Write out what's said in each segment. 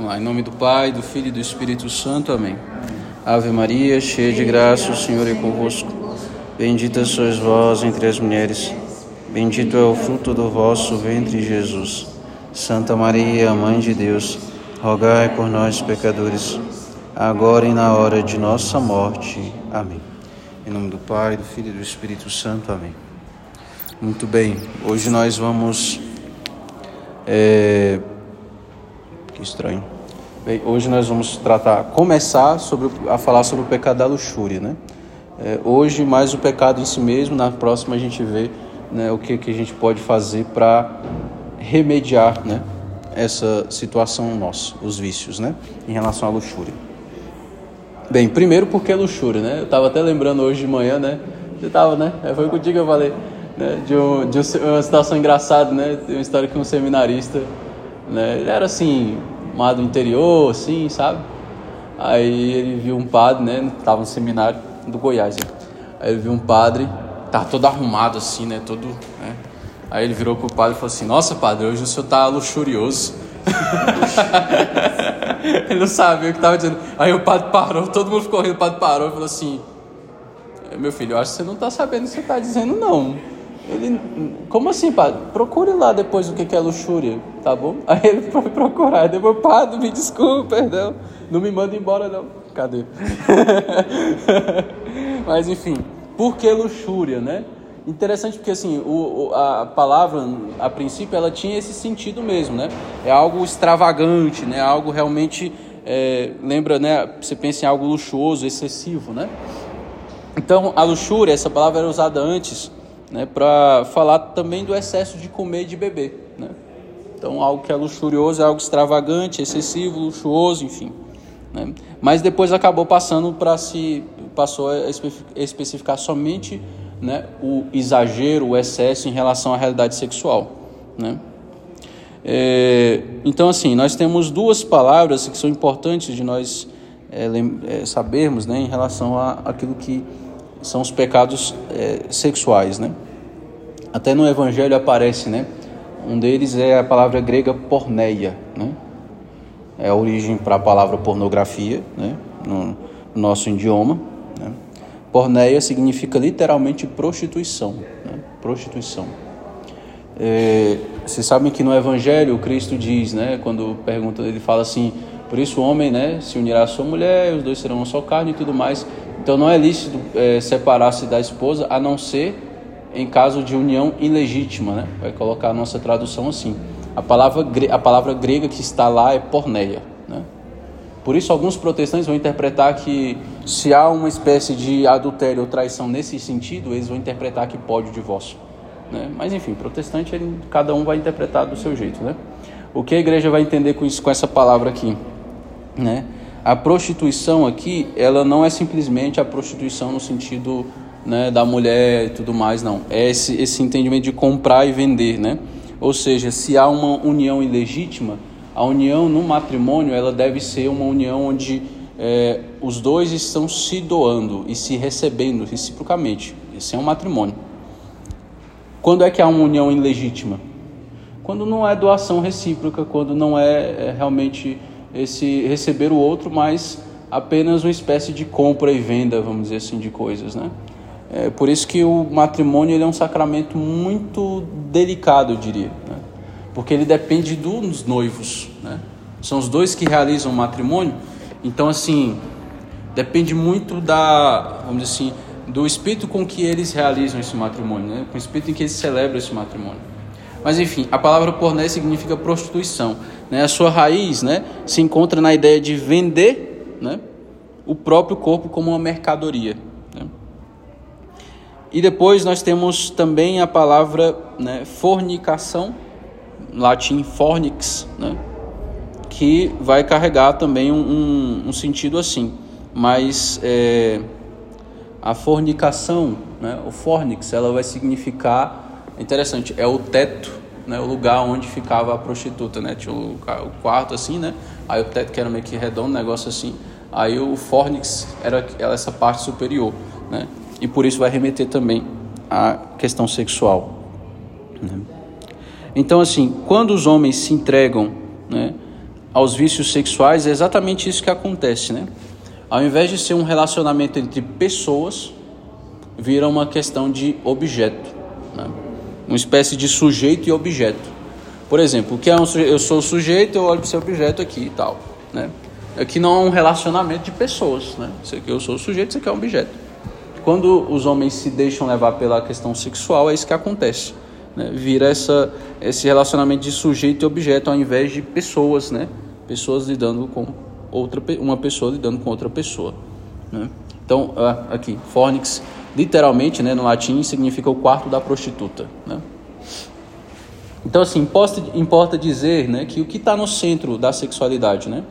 Vamos lá, em nome do Pai, do Filho e do Espírito Santo. Amém. Ave Maria, cheia de graça, o Senhor é convosco. Bendita sois vós entre as mulheres. Bendito é o fruto do vosso ventre, Jesus. Santa Maria, Mãe de Deus, rogai por nós, pecadores, agora e na hora de nossa morte. Amém. Em nome do Pai, do Filho e do Espírito Santo. Amém. Muito bem, hoje nós vamos. É que estranho. Bem, hoje nós vamos tratar, começar sobre, a falar sobre o pecado da luxúria, né? É, hoje mais o pecado em si mesmo, na próxima a gente vê né, o que, que a gente pode fazer para remediar né, essa situação nossa, os vícios, né, em relação à luxúria. Bem, primeiro porque é luxúria, né? Eu estava até lembrando hoje de manhã, né? Você estava, né? É, foi contigo que eu falei, né? De, um, de uma situação engraçada, né? Tem uma história que um seminarista, né? Ele era assim, lá do interior, assim, sabe? Aí ele viu um padre, né? Tava no seminário do Goiás. Hein? Aí ele viu um padre, tá todo arrumado assim, né? Todo. Né? Aí ele virou pro padre e falou assim: Nossa, padre, hoje o senhor tá luxurioso. ele não sabia o que tava dizendo. Aí o padre parou, todo mundo ficou rindo, o padre parou e falou assim: Meu filho, eu acho que você não tá sabendo o que você tá dizendo, não. Ele, como assim, padre? Procure lá depois o que é luxúria, tá bom? Aí ele foi procurar, depois, padre, me desculpe, perdão, não me manda embora não. Cadê? Mas enfim, por que luxúria, né? Interessante porque assim, o, a palavra, a princípio, ela tinha esse sentido mesmo, né? É algo extravagante, né? Algo realmente, é, lembra, né? Você pensa em algo luxuoso, excessivo, né? Então, a luxúria, essa palavra era usada antes né, para falar também do excesso de comer e de beber. Né? Então, algo que é luxurioso é algo extravagante, excessivo, luxuoso, enfim. Né? Mas depois acabou passando para se passou a especificar somente né, o exagero, o excesso em relação à realidade sexual. Né? É, então, assim, nós temos duas palavras que são importantes de nós é, é, sabermos né, em relação a aquilo que são os pecados é, sexuais, né? Até no Evangelho aparece, né? Um deles é a palavra grega porneia, né? É a origem para a palavra pornografia, né? No nosso idioma. Né? Porneia significa literalmente prostituição, né? Prostituição. É, vocês sabem que no Evangelho Cristo diz, né? Quando pergunta, ele fala assim: por isso o homem, né? Se unirá à sua mulher, os dois serão uma só carne e tudo mais. Então não é lícito é, separar-se da esposa a não ser em caso de união ilegítima, né? Vai colocar a nossa tradução assim. A palavra, a palavra grega que está lá é porneia, né? Por isso alguns protestantes vão interpretar que se há uma espécie de adultério ou traição nesse sentido, eles vão interpretar que pode o divórcio, né? Mas enfim, protestante, ele, cada um vai interpretar do seu jeito, né? O que a igreja vai entender com isso, com essa palavra aqui, né? A prostituição aqui, ela não é simplesmente a prostituição no sentido né, da mulher e tudo mais, não. É esse, esse entendimento de comprar e vender, né? Ou seja, se há uma união ilegítima, a união no matrimônio, ela deve ser uma união onde é, os dois estão se doando e se recebendo reciprocamente. Isso é um matrimônio. Quando é que há uma união ilegítima? Quando não é doação recíproca, quando não é, é realmente esse receber o outro, mas apenas uma espécie de compra e venda, vamos dizer assim, de coisas, né? É por isso que o matrimônio ele é um sacramento muito delicado, eu diria, né? porque ele depende dos noivos, né? São os dois que realizam o matrimônio, então assim depende muito da, vamos dizer assim, do espírito com que eles realizam esse matrimônio, né? Com o espírito em que eles celebram esse matrimônio. Mas enfim, a palavra porné significa prostituição. Né? A sua raiz né, se encontra na ideia de vender né, o próprio corpo como uma mercadoria. E depois nós temos também a palavra né, fornicação, latim fornix, né, que vai carregar também um, um, um sentido assim. Mas é, a fornicação, né, o fornix, ela vai significar interessante, é o teto, né, o lugar onde ficava a prostituta, né? Tinha o, o quarto assim, né? Aí o teto que era meio que redondo, negócio assim. Aí o fornix era, era essa parte superior, né? E por isso vai remeter também à questão sexual. Né? Então, assim, quando os homens se entregam né, aos vícios sexuais, é exatamente isso que acontece, né? Ao invés de ser um relacionamento entre pessoas, vira uma questão de objeto, né? uma espécie de sujeito e objeto. Por exemplo, o que é um eu sou o sujeito, eu olho para esse objeto aqui e tal, né? Aqui não é um relacionamento de pessoas, né? Isso aqui eu sou o sujeito, isso aqui é um objeto. Quando os homens se deixam levar pela questão sexual, é isso que acontece. Né? Vira essa, esse relacionamento de sujeito e objeto ao invés de pessoas, né? Pessoas lidando com outra, uma pessoa lidando com outra pessoa. Né? Então, aqui, fornix, literalmente, né, no latim, significa o quarto da prostituta. Né? Então, assim, importa, importa dizer né, que o que está no centro da sexualidade né,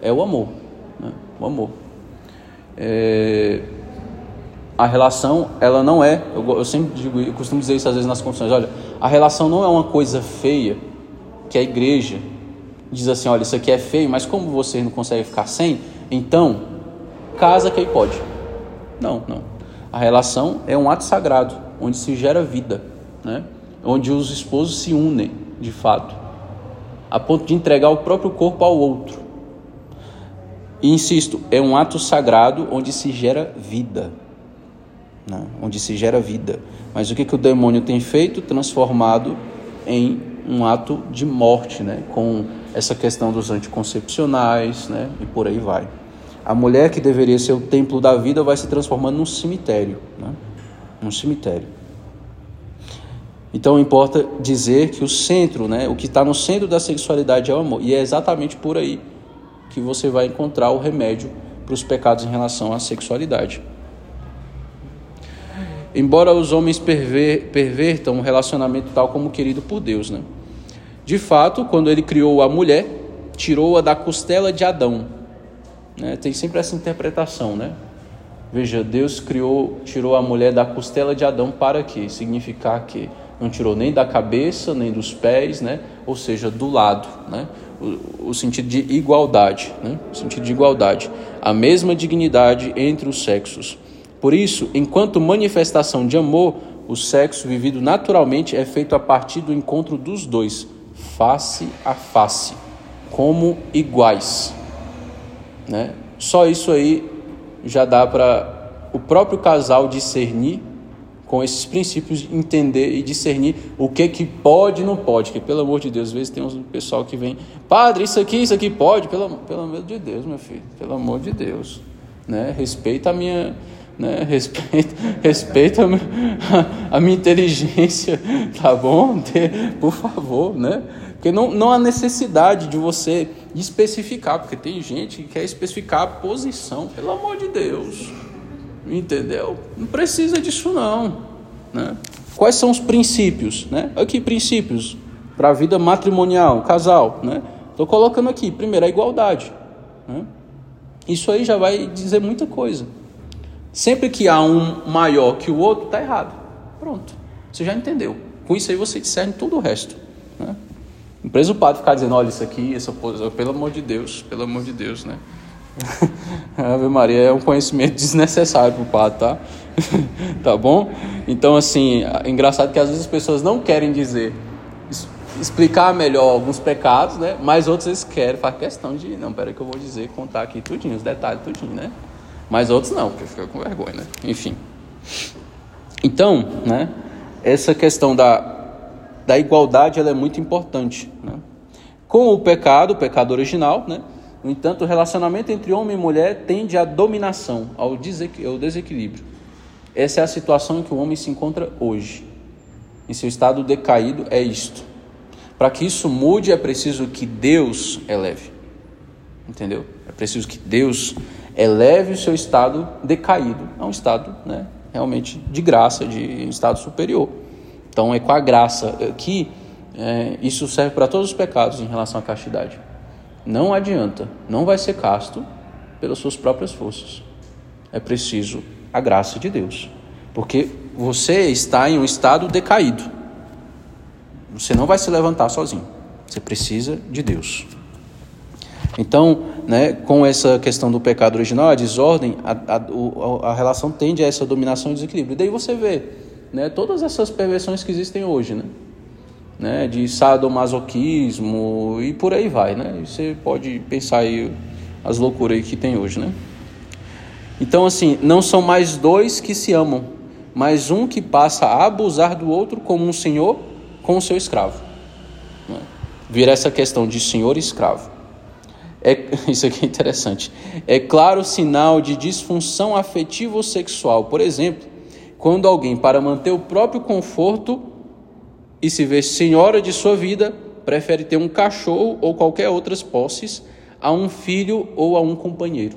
é o amor. Né, o amor. É, a relação, ela não é, eu, eu sempre digo, eu costumo dizer isso às vezes nas confissões, olha, a relação não é uma coisa feia que a igreja diz assim, olha, isso aqui é feio, mas como você não consegue ficar sem, então casa que aí pode. Não, não. A relação é um ato sagrado, onde se gera vida, né? onde os esposos se unem, de fato, a ponto de entregar o próprio corpo ao outro. E insisto, é um ato sagrado onde se gera vida. Né? Onde se gera vida. Mas o que, que o demônio tem feito? Transformado em um ato de morte, né? com essa questão dos anticoncepcionais né? e por aí vai. A mulher que deveria ser o templo da vida vai se transformando num cemitério. Né? Cemitério. Então importa dizer que o centro, né, o que está no centro da sexualidade é o amor. E é exatamente por aí que você vai encontrar o remédio para os pecados em relação à sexualidade. Embora os homens perver, pervertam um relacionamento tal como querido por Deus, né? De fato, quando ele criou a mulher, tirou-a da costela de Adão. Né? Tem sempre essa interpretação, né? Veja, Deus criou, tirou a mulher da costela de Adão para quê? Significar que não tirou nem da cabeça, nem dos pés, né? ou seja, do lado, né? o, o sentido de igualdade, né? o sentido de igualdade, a mesma dignidade entre os sexos. Por isso, enquanto manifestação de amor, o sexo vivido naturalmente é feito a partir do encontro dos dois, face a face, como iguais. Né? Só isso aí já dá para o próprio casal discernir com esses princípios, entender e discernir o que que pode e não pode. Que pelo amor de Deus, às vezes tem um pessoal que vem, padre, isso aqui, isso aqui pode, pelo, pelo amor de Deus, meu filho, pelo amor de Deus, né? Respeita a minha, né? Respeita, respeita a a minha inteligência, tá bom? Por favor, né? Porque não, não há necessidade de você especificar, porque tem gente que quer especificar a posição, pelo amor de Deus. Entendeu? Não precisa disso não. Né? Quais são os princípios? Né? Aqui, princípios para a vida matrimonial, casal. Né? Estou colocando aqui, primeiro, a igualdade. Né? Isso aí já vai dizer muita coisa. Sempre que há um maior que o outro, está errado. Pronto. Você já entendeu. Com isso aí você discerne todo o resto. Né? Não precisa o padre ficar dizendo, olha, isso aqui, essa posição, pelo amor de Deus, pelo amor de Deus, né? Ave Maria é um conhecimento desnecessário para o padre, tá? tá bom? Então, assim, é engraçado que às vezes as pessoas não querem dizer, explicar melhor alguns pecados, né? Mas outros eles querem, faz questão de, não, peraí que eu vou dizer, contar aqui tudinho, os detalhes tudinho, né? Mas outros não, porque fica com vergonha, né? Enfim. Então, né? Essa questão da, da igualdade, ela é muito importante, né? Com o pecado, o pecado original, né? No entanto, o relacionamento entre homem e mulher tende à dominação, ao desequilíbrio. Essa é a situação em que o homem se encontra hoje. Em seu estado decaído é isto. Para que isso mude, é preciso que Deus eleve. Entendeu? É preciso que Deus eleve o seu estado decaído a um estado né, realmente de graça, de estado superior. Então é com a graça que é, isso serve para todos os pecados em relação à castidade. Não adianta, não vai ser casto pelas suas próprias forças. É preciso a graça de Deus, porque você está em um estado decaído. Você não vai se levantar sozinho. Você precisa de Deus. Então, né, com essa questão do pecado original, a desordem, a, a, a relação tende a essa dominação e desequilíbrio. E daí você vê né, todas essas perversões que existem hoje. Né? né, de sadomasoquismo e por aí vai, né? Você pode pensar aí as loucuras aí que tem hoje, né? Então assim, não são mais dois que se amam, mas um que passa a abusar do outro como um senhor com o seu escravo. Né? Vira essa questão de senhor e escravo. É, isso aqui é interessante. É claro sinal de disfunção afetiva ou sexual. Por exemplo, quando alguém, para manter o próprio conforto, e se vê senhora de sua vida, prefere ter um cachorro ou qualquer outras posses a um filho ou a um companheiro.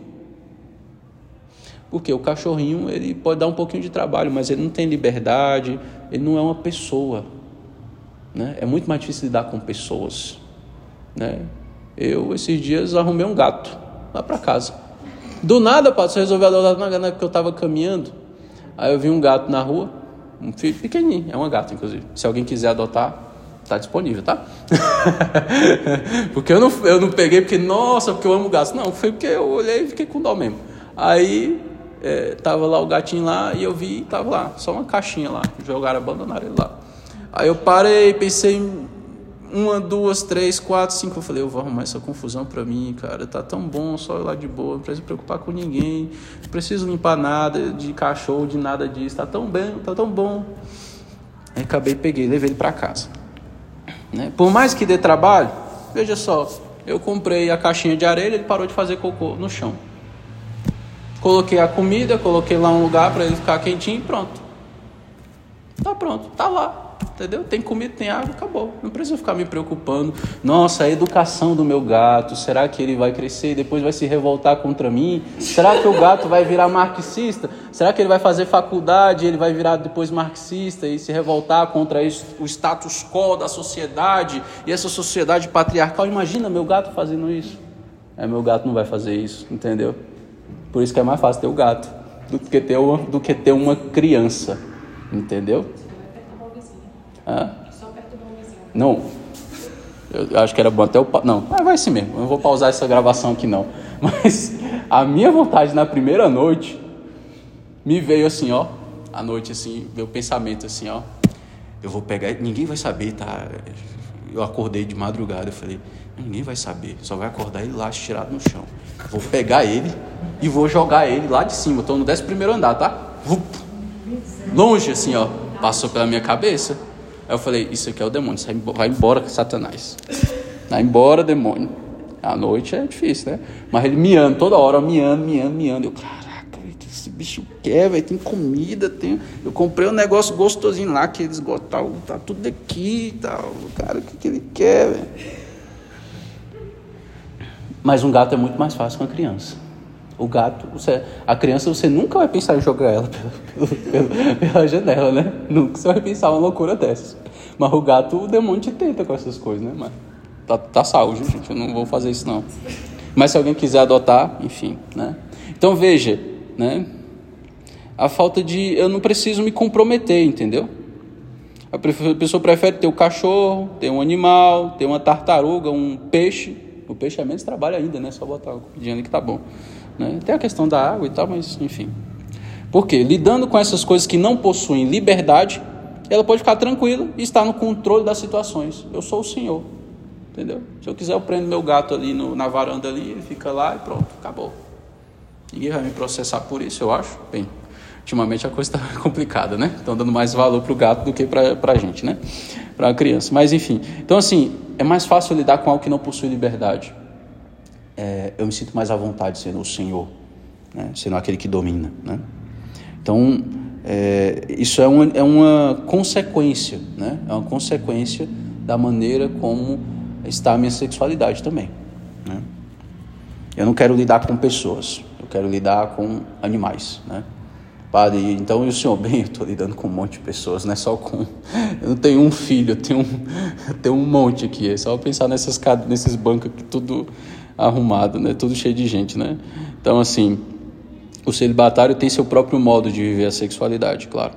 Porque o cachorrinho ele pode dar um pouquinho de trabalho, mas ele não tem liberdade, ele não é uma pessoa. Né? É muito mais difícil lidar com pessoas. Né? Eu, esses dias, arrumei um gato lá para casa. Do nada, você resolveu adotar na porque eu estava caminhando. Aí eu vi um gato na rua, um filho pequenininho, é uma gata, inclusive. Se alguém quiser adotar, tá disponível, tá? porque eu não, eu não peguei porque, nossa, porque eu amo gato. Não, foi porque eu olhei e fiquei com dó mesmo. Aí é, tava lá o gatinho lá e eu vi, tava lá, só uma caixinha lá. Jogaram, abandonaram ele lá. Aí eu parei, pensei uma, duas, três, quatro, cinco. Eu falei, eu vou arrumar essa confusão pra mim, cara. Tá tão bom, só ir lá de boa, não preciso me preocupar com ninguém, não preciso limpar nada de cachorro, de nada disso. Tá tão bem, tá tão bom. Aí acabei, peguei, levei ele pra casa. Né? Por mais que dê trabalho, veja só, eu comprei a caixinha de areia, ele parou de fazer cocô no chão. Coloquei a comida, coloquei lá um lugar para ele ficar quentinho e pronto. Tá pronto, tá lá. Entendeu? Tem comida, tem água, acabou. Não precisa ficar me preocupando. Nossa, a educação do meu gato, será que ele vai crescer e depois vai se revoltar contra mim? Será que o gato vai virar marxista? Será que ele vai fazer faculdade e ele vai virar depois marxista e se revoltar contra o status quo da sociedade e essa sociedade patriarcal? Imagina meu gato fazendo isso. É, meu gato não vai fazer isso, entendeu? Por isso que é mais fácil ter o gato do que ter uma, do que ter uma criança, entendeu? Hã? Só perto do. Não. Eu acho que era bom até o. Não, mas vai sim mesmo. Eu não vou pausar essa gravação aqui não. Mas a minha vontade na primeira noite me veio assim, ó. À noite, assim, meu pensamento assim, ó. Eu vou pegar. Ninguém vai saber, tá? Eu acordei de madrugada. Eu falei, ninguém vai saber. Só vai acordar ele lá estirado no chão. Vou pegar ele e vou jogar ele lá de cima. Estou no 11 primeiro andar, tá? Longe, assim, ó. Passou pela minha cabeça. Aí eu falei, isso aqui é o demônio, vai embora, Satanás. Vai embora, demônio. À noite é difícil, né? Mas ele miando toda hora, miando, miando, miando. Eu, caraca, esse bicho quer, velho, tem comida, tem... Eu comprei um negócio gostosinho lá, que eles gostam, tá, tá tudo aqui e tal. Cara, o que, que ele quer, velho? Mas um gato é muito mais fácil com a criança. O gato, você, a criança, você nunca vai pensar em jogar ela pela, pela, pela, janela, né? Nunca você vai pensar uma loucura dessas. Mas o gato, o demônio te tenta com essas coisas, né? Mas tá, tá salvo, gente. Eu não vou fazer isso, não. Mas se alguém quiser adotar, enfim, né? Então veja, né? A falta de. Eu não preciso me comprometer, entendeu? A pessoa prefere ter o um cachorro, ter um animal, ter uma tartaruga, um peixe. O peixe é menos trabalho ainda, né? Só botar comidinha ali que tá bom. Né? Tem a questão da água e tal, mas enfim. Por quê? Lidando com essas coisas que não possuem liberdade, ela pode ficar tranquila e estar no controle das situações. Eu sou o Senhor. Entendeu? Se eu quiser, eu prendo meu gato ali no, na varanda ali, ele fica lá e pronto, acabou. Ninguém vai me processar por isso, eu acho. Bem, ultimamente a coisa está complicada, né? Estão dando mais valor para o gato do que para a gente, né? Para a criança. Mas enfim. Então, assim, é mais fácil lidar com algo que não possui liberdade é, eu me sinto mais à vontade sendo o Senhor, né? sendo aquele que domina. Né? Então, é, isso é uma, é uma consequência, né? é uma consequência da maneira como está a minha sexualidade também. Né? Eu não quero lidar com pessoas, eu quero lidar com animais. Né? Padre, então e o senhor? Bem, eu estou lidando com um monte de pessoas, não é só com. Eu não tenho um filho, eu tenho um, eu tenho um monte aqui. É só pensar nessas, nesses bancos que tudo arrumado, né? Tudo cheio de gente, né? Então, assim, o celibatário tem seu próprio modo de viver a sexualidade, claro.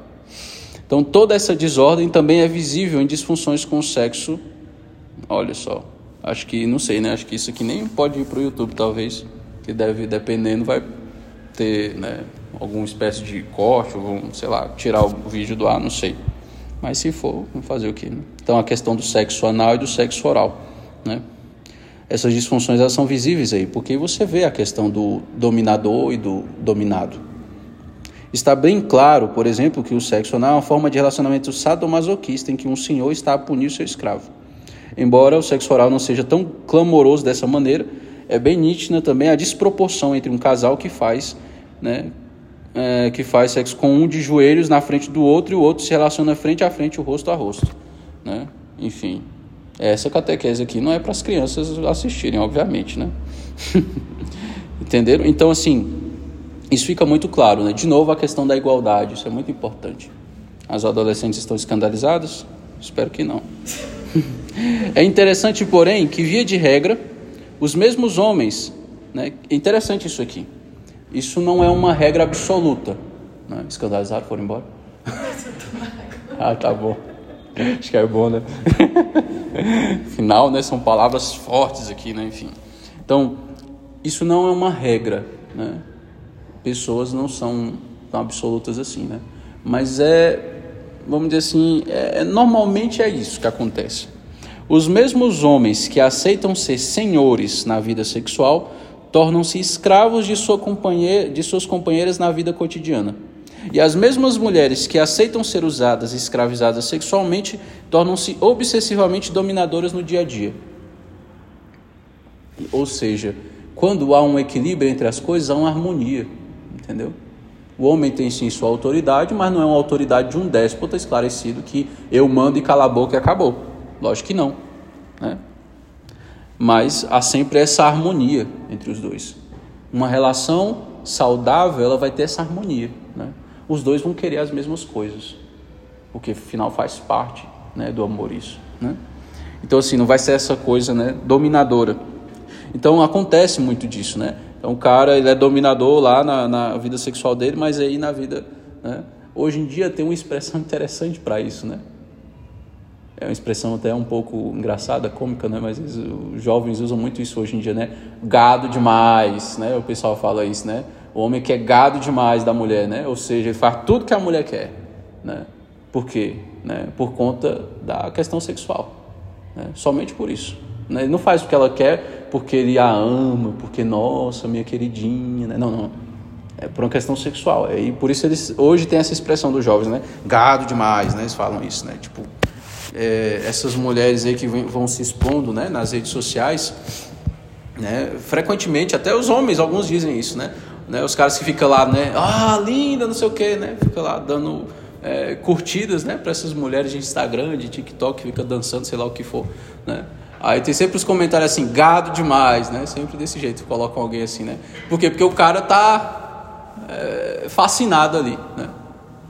Então, toda essa desordem também é visível em disfunções com o sexo. Olha só, acho que, não sei, né? Acho que isso aqui nem pode ir para o YouTube, talvez. Que deve, dependendo, vai ter, né? Alguma espécie de corte, ou, sei lá, tirar o vídeo do ar, não sei. Mas se for, vamos fazer o quê? Né? Então a questão do sexo anal e do sexo oral, né? Essas disfunções elas são visíveis aí, porque você vê a questão do dominador e do dominado. Está bem claro, por exemplo, que o sexo anal é uma forma de relacionamento sadomasoquista em que um senhor está a punir seu escravo. Embora o sexo oral não seja tão clamoroso dessa maneira, é bem nítida também a desproporção entre um casal que faz, né, é, que faz sexo com um de joelhos na frente do outro e o outro se relaciona frente a frente, o rosto a rosto. Né? Enfim, essa catequese aqui não é para as crianças assistirem, obviamente. Né? Entenderam? Então, assim, isso fica muito claro. Né? De novo, a questão da igualdade, isso é muito importante. As adolescentes estão escandalizadas? Espero que não. é interessante, porém, que, via de regra, os mesmos homens. Né? É interessante isso aqui. Isso não é uma regra absoluta. Né? Escandalizaram, foram embora? ah, tá bom. Acho que é bom, né? Final, né? São palavras fortes aqui, né? Enfim. Então, isso não é uma regra, né? Pessoas não são tão absolutas assim, né? Mas é, vamos dizer assim, é, normalmente é isso que acontece. Os mesmos homens que aceitam ser senhores na vida sexual tornam-se escravos de, sua companheira, de suas companheiras na vida cotidiana. E as mesmas mulheres que aceitam ser usadas e escravizadas sexualmente tornam-se obsessivamente dominadoras no dia a dia. Ou seja, quando há um equilíbrio entre as coisas, há uma harmonia, entendeu? O homem tem sim sua autoridade, mas não é uma autoridade de um déspota esclarecido que eu mando e cala a boca e acabou. Lógico que não. Né? mas há sempre essa harmonia entre os dois. Uma relação saudável, ela vai ter essa harmonia, né? Os dois vão querer as mesmas coisas, porque afinal faz parte, né, do amor isso, né? Então assim, não vai ser essa coisa, né, dominadora. Então acontece muito disso, né? Então o cara ele é dominador lá na, na vida sexual dele, mas aí na vida, né? Hoje em dia tem uma expressão interessante para isso, né? é uma expressão até um pouco engraçada, cômica, né? Mas os jovens usam muito isso hoje em dia, né? Gado demais, né? O pessoal fala isso, né? O homem quer gado demais da mulher, né? Ou seja, ele faz tudo que a mulher quer, né? Por quê? Né? Por conta da questão sexual, né? Somente por isso. Né? Ele não faz o que ela quer porque ele a ama, porque nossa, minha queridinha, né? Não, não. É por uma questão sexual. E por isso eles hoje tem essa expressão dos jovens, né? Gado demais, né? Eles falam isso, né? Tipo, é, essas mulheres aí que vão se expondo né, nas redes sociais, né, frequentemente, até os homens, alguns dizem isso, né? Né os caras que ficam lá, né? Ah, linda, não sei o quê, né? Fica lá dando é, curtidas, né? Para essas mulheres de Instagram, de TikTok, que fica dançando, sei lá o que for, né? Aí tem sempre os comentários assim, gado demais, né? Sempre desse jeito, colocam alguém assim, né? Por quê? Porque o cara tá é, fascinado ali, né?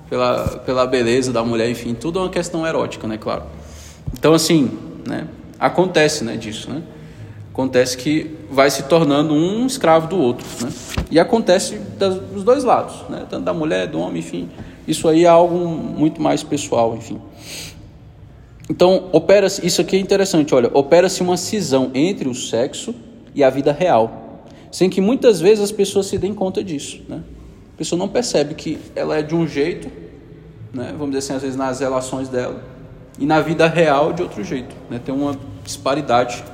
pela, pela beleza da mulher, enfim, tudo é uma questão erótica, né, claro. Então, assim, né, acontece, né, disso, né? Acontece que vai se tornando um escravo do outro, né? E acontece dos dois lados, né? Tanto da mulher, do homem, enfim. Isso aí é algo muito mais pessoal, enfim. Então, opera-se, isso aqui é interessante, olha, opera-se uma cisão entre o sexo e a vida real, sem que muitas vezes as pessoas se deem conta disso, né? A pessoa não percebe que ela é de um jeito, né, vamos dizer assim, às vezes nas relações dela, e na vida real de outro jeito. Né, tem uma disparidade,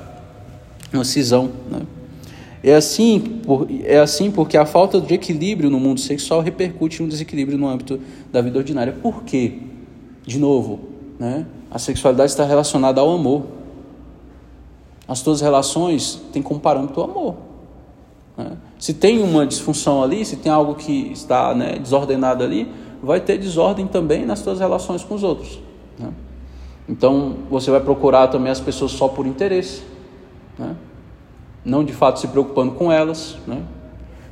uma cisão. Né. É, assim, por, é assim porque a falta de equilíbrio no mundo sexual repercute em um desequilíbrio no âmbito da vida ordinária. Por quê? De novo, né, a sexualidade está relacionada ao amor. As tuas relações têm como parâmetro o amor. Né? Se tem uma disfunção ali, se tem algo que está né, desordenado ali, vai ter desordem também nas suas relações com os outros. Né? Então você vai procurar também as pessoas só por interesse, né? não de fato se preocupando com elas. Né?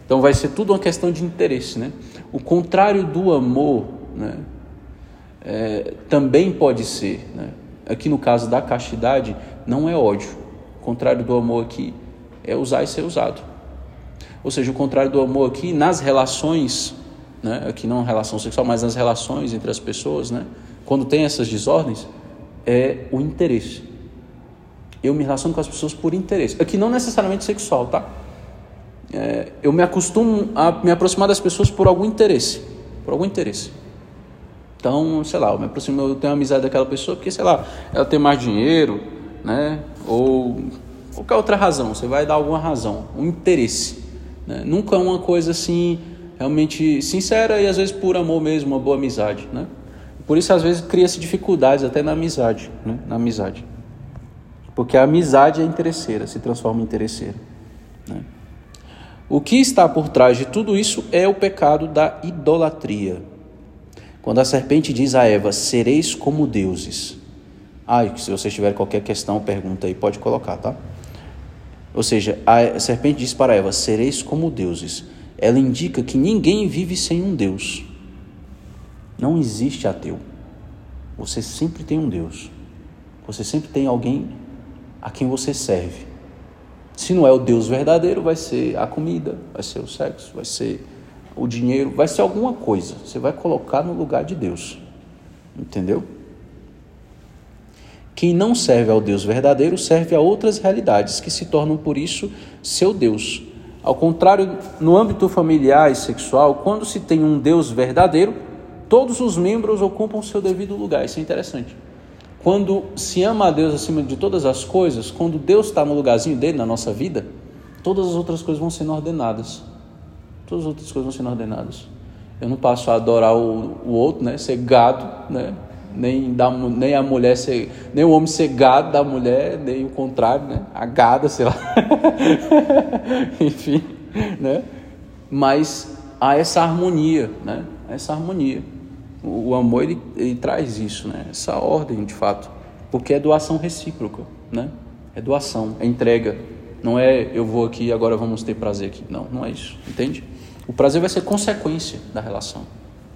Então vai ser tudo uma questão de interesse. Né? O contrário do amor né, é, também pode ser. Né? Aqui no caso da castidade, não é ódio. O contrário do amor aqui é usar e ser usado. Ou seja, o contrário do amor aqui nas relações, né? aqui não relação sexual, mas nas relações entre as pessoas, né? quando tem essas desordens, é o interesse. Eu me relaciono com as pessoas por interesse. Aqui não necessariamente sexual, tá? É, eu me acostumo a me aproximar das pessoas por algum interesse. Por algum interesse. Então, sei lá, eu me aproximo, eu tenho amizade daquela pessoa porque, sei lá, ela tem mais dinheiro, né? Ou qualquer outra razão, você vai dar alguma razão, um interesse. Né? Nunca uma coisa assim, realmente sincera e às vezes por amor mesmo, uma boa amizade, né? Por isso, às vezes, cria-se dificuldades até na amizade, né? Na amizade. Porque a amizade é interesseira, se transforma em interesseira. Né? O que está por trás de tudo isso é o pecado da idolatria. Quando a serpente diz a Eva: Sereis como deuses. Ah, se vocês tiverem qualquer questão, pergunta aí, pode colocar, tá? Ou seja, a serpente diz para Eva: Sereis como deuses. Ela indica que ninguém vive sem um Deus. Não existe ateu. Você sempre tem um Deus. Você sempre tem alguém a quem você serve. Se não é o Deus verdadeiro, vai ser a comida, vai ser o sexo, vai ser o dinheiro, vai ser alguma coisa. Você vai colocar no lugar de Deus. Entendeu? Quem não serve ao Deus verdadeiro serve a outras realidades que se tornam por isso seu Deus. Ao contrário, no âmbito familiar e sexual, quando se tem um Deus verdadeiro, todos os membros ocupam seu devido lugar. Isso é interessante. Quando se ama a Deus acima de todas as coisas, quando Deus está no lugarzinho dele na nossa vida, todas as outras coisas vão sendo ordenadas. Todas as outras coisas vão sendo ordenadas. Eu não passo a adorar o, o outro, né? Ser gado, né? Nem, da, nem a mulher ser, nem o homem ser gado da mulher, nem o contrário, né? A gada, sei lá. Enfim, né? Mas há essa harmonia, né? Essa harmonia. O amor ele, ele traz isso, né? Essa ordem de fato, porque é doação recíproca, né? É doação, é entrega. Não é eu vou aqui e agora vamos ter prazer aqui. Não, não é isso, entende? O prazer vai ser consequência da relação.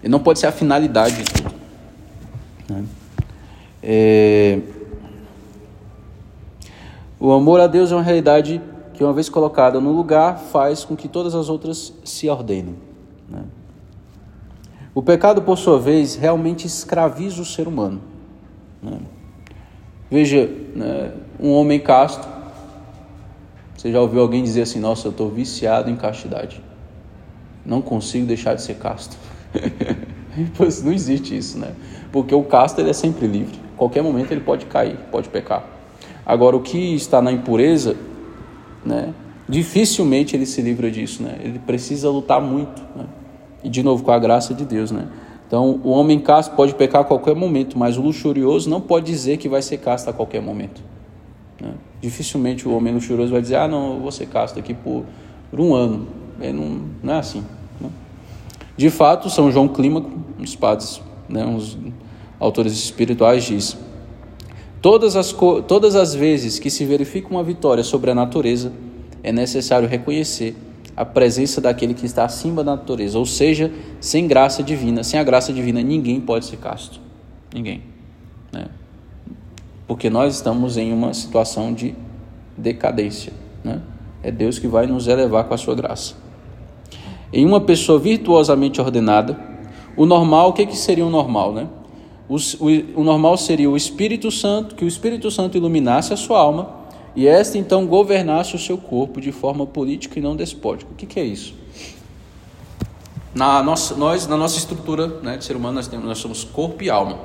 Ele não pode ser a finalidade de tudo. Né? É... O amor a Deus é uma realidade que, uma vez colocada no lugar, faz com que todas as outras se ordenem. Né? O pecado, por sua vez, realmente escraviza o ser humano. Né? Veja, né, um homem casto, você já ouviu alguém dizer assim: Nossa, eu estou viciado em castidade, não consigo deixar de ser casto. pois não existe isso, né? Porque o casto ele é sempre livre, qualquer momento ele pode cair, pode pecar. Agora, o que está na impureza, né? Dificilmente ele se livra disso, né? Ele precisa lutar muito, né? E de novo, com a graça de Deus, né? Então, o homem casto pode pecar a qualquer momento, mas o luxurioso não pode dizer que vai ser casto a qualquer momento. Né? Dificilmente o homem luxurioso vai dizer: Ah, não, eu vou ser casto aqui por, por um ano. Ele não, não é assim. Né? De fato, São João Clímaco, dos padres, né, uns autores espirituais, diz: todas as, todas as vezes que se verifica uma vitória sobre a natureza, é necessário reconhecer a presença daquele que está acima da natureza, ou seja, sem graça divina. Sem a graça divina, ninguém pode ser casto. Ninguém. Né? Porque nós estamos em uma situação de decadência. Né? É Deus que vai nos elevar com a sua graça. Em uma pessoa virtuosamente ordenada, o normal, o que, que seria o normal? Né? O, o, o normal seria o Espírito Santo, que o Espírito Santo iluminasse a sua alma e esta então governasse o seu corpo de forma política e não despótica. O que, que é isso? Na nossa, nós, na nossa estrutura né, de ser humano, nós, temos, nós somos corpo e alma.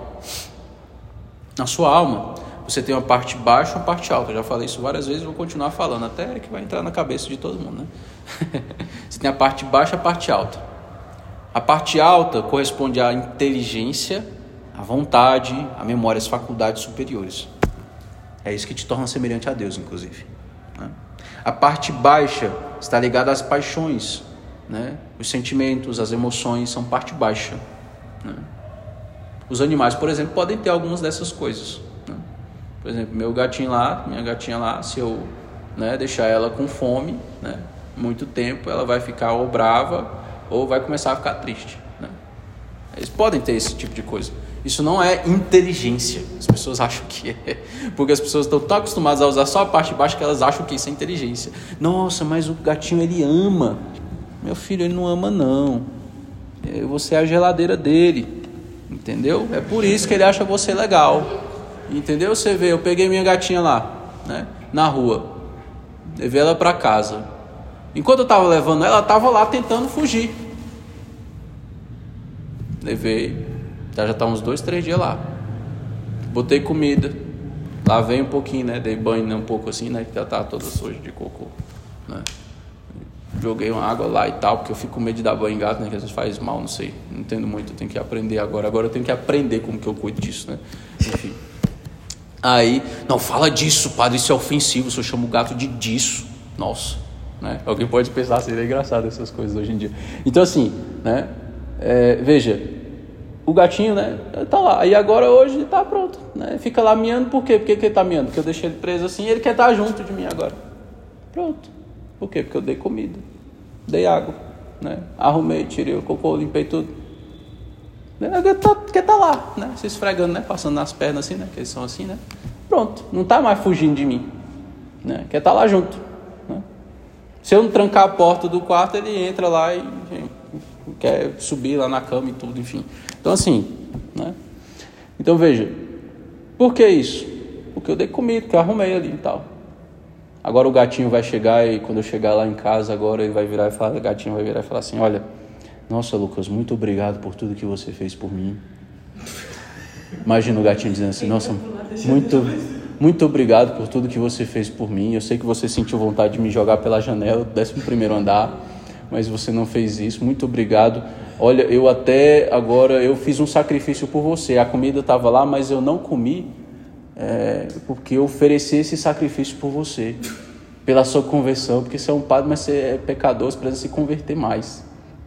Na sua alma, você tem uma parte baixa e uma parte alta. Eu já falei isso várias vezes, vou continuar falando, até que vai entrar na cabeça de todo mundo. Né? você tem a parte baixa e a parte alta. A parte alta corresponde à inteligência, à vontade, à memória, às faculdades superiores. É isso que te torna semelhante a Deus, inclusive. Né? A parte baixa está ligada às paixões, né? os sentimentos, as emoções são parte baixa. Né? Os animais, por exemplo, podem ter algumas dessas coisas. Né? Por exemplo, meu gatinho lá, minha gatinha lá, se eu né, deixar ela com fome, né, muito tempo, ela vai ficar ou brava ou vai começar a ficar triste. Eles podem ter esse tipo de coisa. Isso não é inteligência. As pessoas acham que é. Porque as pessoas estão tão acostumadas a usar só a parte de baixo que elas acham que isso é inteligência. Nossa, mas o gatinho ele ama. Meu filho, ele não ama, não. É, você é a geladeira dele. Entendeu? É por isso que ele acha você legal. Entendeu? Você vê, eu peguei minha gatinha lá, né? Na rua. Levei ela para casa. Enquanto eu estava levando ela, ela lá tentando fugir. Levei, Já já tá uns dois, três dias lá. Botei comida, lavei um pouquinho, né? Dei banho né? um pouco assim, né? Que já tá toda suja de cocô, né? Joguei uma água lá e tal, porque eu fico com medo de dar banho em gato, né? Que às vezes faz mal, não sei. Não entendo muito, eu tenho que aprender agora. Agora eu tenho que aprender como que eu cuido disso, né? Enfim. Aí, não, fala disso, padre, isso é ofensivo, se eu chamo o gato de disso. Nossa, né? Alguém pode pensar, seria engraçado essas coisas hoje em dia. Então assim, né? É, veja, o gatinho, né, tá lá. E agora hoje tá pronto, né? Fica lá miando, por quê? Por que, que ele tá miando? Porque eu deixei ele preso assim, ele quer estar tá junto de mim agora. Pronto. Por quê? Porque eu dei comida, dei água, né? Arrumei, tirei o cocô, limpei tudo. Quer tá, quer tá lá, né? Se esfregando, né? Passando nas pernas assim, né? Que eles são assim, né? Pronto, não tá mais fugindo de mim, né? Quer estar tá lá junto. Né? Se eu não trancar a porta do quarto, ele entra lá e enfim, quer subir lá na cama e tudo, enfim. Então assim, né? Então veja, por que isso? Porque eu dei comida, que eu arrumei ali e tal. Agora o gatinho vai chegar e quando eu chegar lá em casa agora ele vai virar e falar, o gatinho vai virar e falar assim, olha, nossa Lucas, muito obrigado por tudo que você fez por mim. Imagina o gatinho dizendo assim, nossa, muito, muito obrigado por tudo que você fez por mim. Eu sei que você sentiu vontade de me jogar pela janela do 11 primeiro andar, mas você não fez isso. Muito obrigado. Olha, eu até agora eu fiz um sacrifício por você. A comida estava lá, mas eu não comi é, porque eu ofereci esse sacrifício por você, pela sua conversão, porque você é um padre, mas você é pecador, você precisa se converter mais.